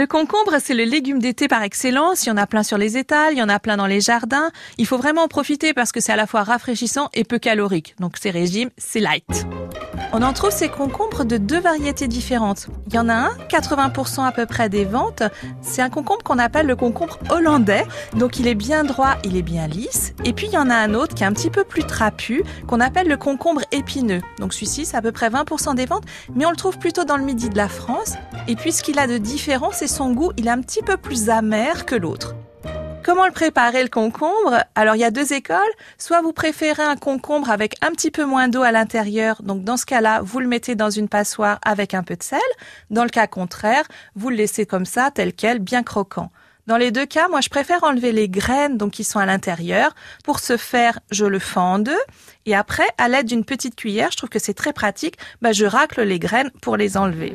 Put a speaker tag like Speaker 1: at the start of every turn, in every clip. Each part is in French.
Speaker 1: Le concombre, c'est le légume d'été par excellence. Il y en a plein sur les étals, il y en a plein dans les jardins. Il faut vraiment en profiter parce que c'est à la fois rafraîchissant et peu calorique. Donc c'est régime, c'est light. On en trouve ces concombres de deux variétés différentes. Il y en a un, 80% à peu près des ventes. C'est un concombre qu'on appelle le concombre hollandais. Donc il est bien droit, il est bien lisse. Et puis il y en a un autre qui est un petit peu plus trapu, qu'on appelle le concombre épineux. Donc celui-ci, c'est à peu près 20% des ventes, mais on le trouve plutôt dans le midi de la France. Et puis ce qu'il a de différent, c'est son goût. Il est un petit peu plus amer que l'autre. Comment le préparer le concombre? Alors il y a deux écoles. Soit vous préférez un concombre avec un petit peu moins d'eau à l'intérieur. Donc dans ce cas-là, vous le mettez dans une passoire avec un peu de sel. Dans le cas contraire, vous le laissez comme ça, tel quel, bien croquant. Dans les deux cas, moi je préfère enlever les graines donc qui sont à l'intérieur. Pour ce faire, je le fends en deux et après, à l'aide d'une petite cuillère, je trouve que c'est très pratique, bah, je racle les graines pour les enlever.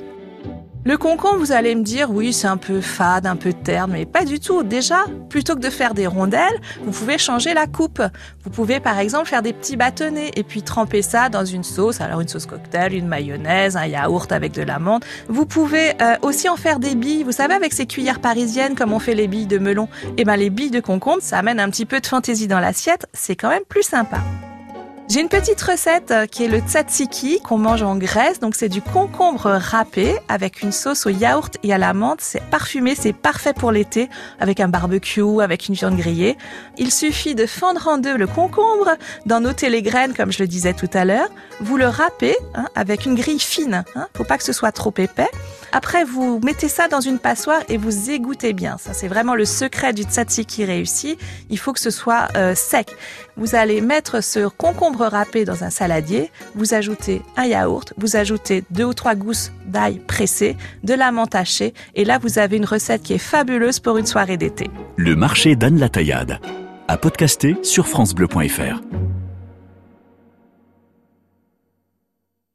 Speaker 1: Le concombre, vous allez me dire, oui, c'est un peu fade, un peu terne, mais pas du tout. Déjà, plutôt que de faire des rondelles, vous pouvez changer la coupe. Vous pouvez, par exemple, faire des petits bâtonnets et puis tremper ça dans une sauce. Alors, une sauce cocktail, une mayonnaise, un yaourt avec de l'amande. Vous pouvez euh, aussi en faire des billes. Vous savez, avec ces cuillères parisiennes, comme on fait les billes de melon, eh ben, les billes de concombre, ça amène un petit peu de fantaisie dans l'assiette. C'est quand même plus sympa. J'ai une petite recette euh, qui est le tzatziki qu'on mange en Grèce. Donc c'est du concombre râpé avec une sauce au yaourt et à la menthe. C'est parfumé, c'est parfait pour l'été avec un barbecue, avec une viande grillée. Il suffit de fendre en deux le concombre, d'en ôter les graines comme je le disais tout à l'heure. Vous le râpez hein, avec une grille fine. Hein, faut pas que ce soit trop épais. Après, vous mettez ça dans une passoire et vous égouttez bien. Ça, c'est vraiment le secret du tzatziki réussi. Il faut que ce soit euh, sec. Vous allez mettre ce concombre râpé dans un saladier. Vous ajoutez un yaourt. Vous ajoutez deux ou trois gousses d'ail pressé, de la menthe hachée. Et là, vous avez une recette qui est fabuleuse pour une soirée d'été.
Speaker 2: Le marché d'Anne Taillade. À podcaster sur FranceBleu.fr.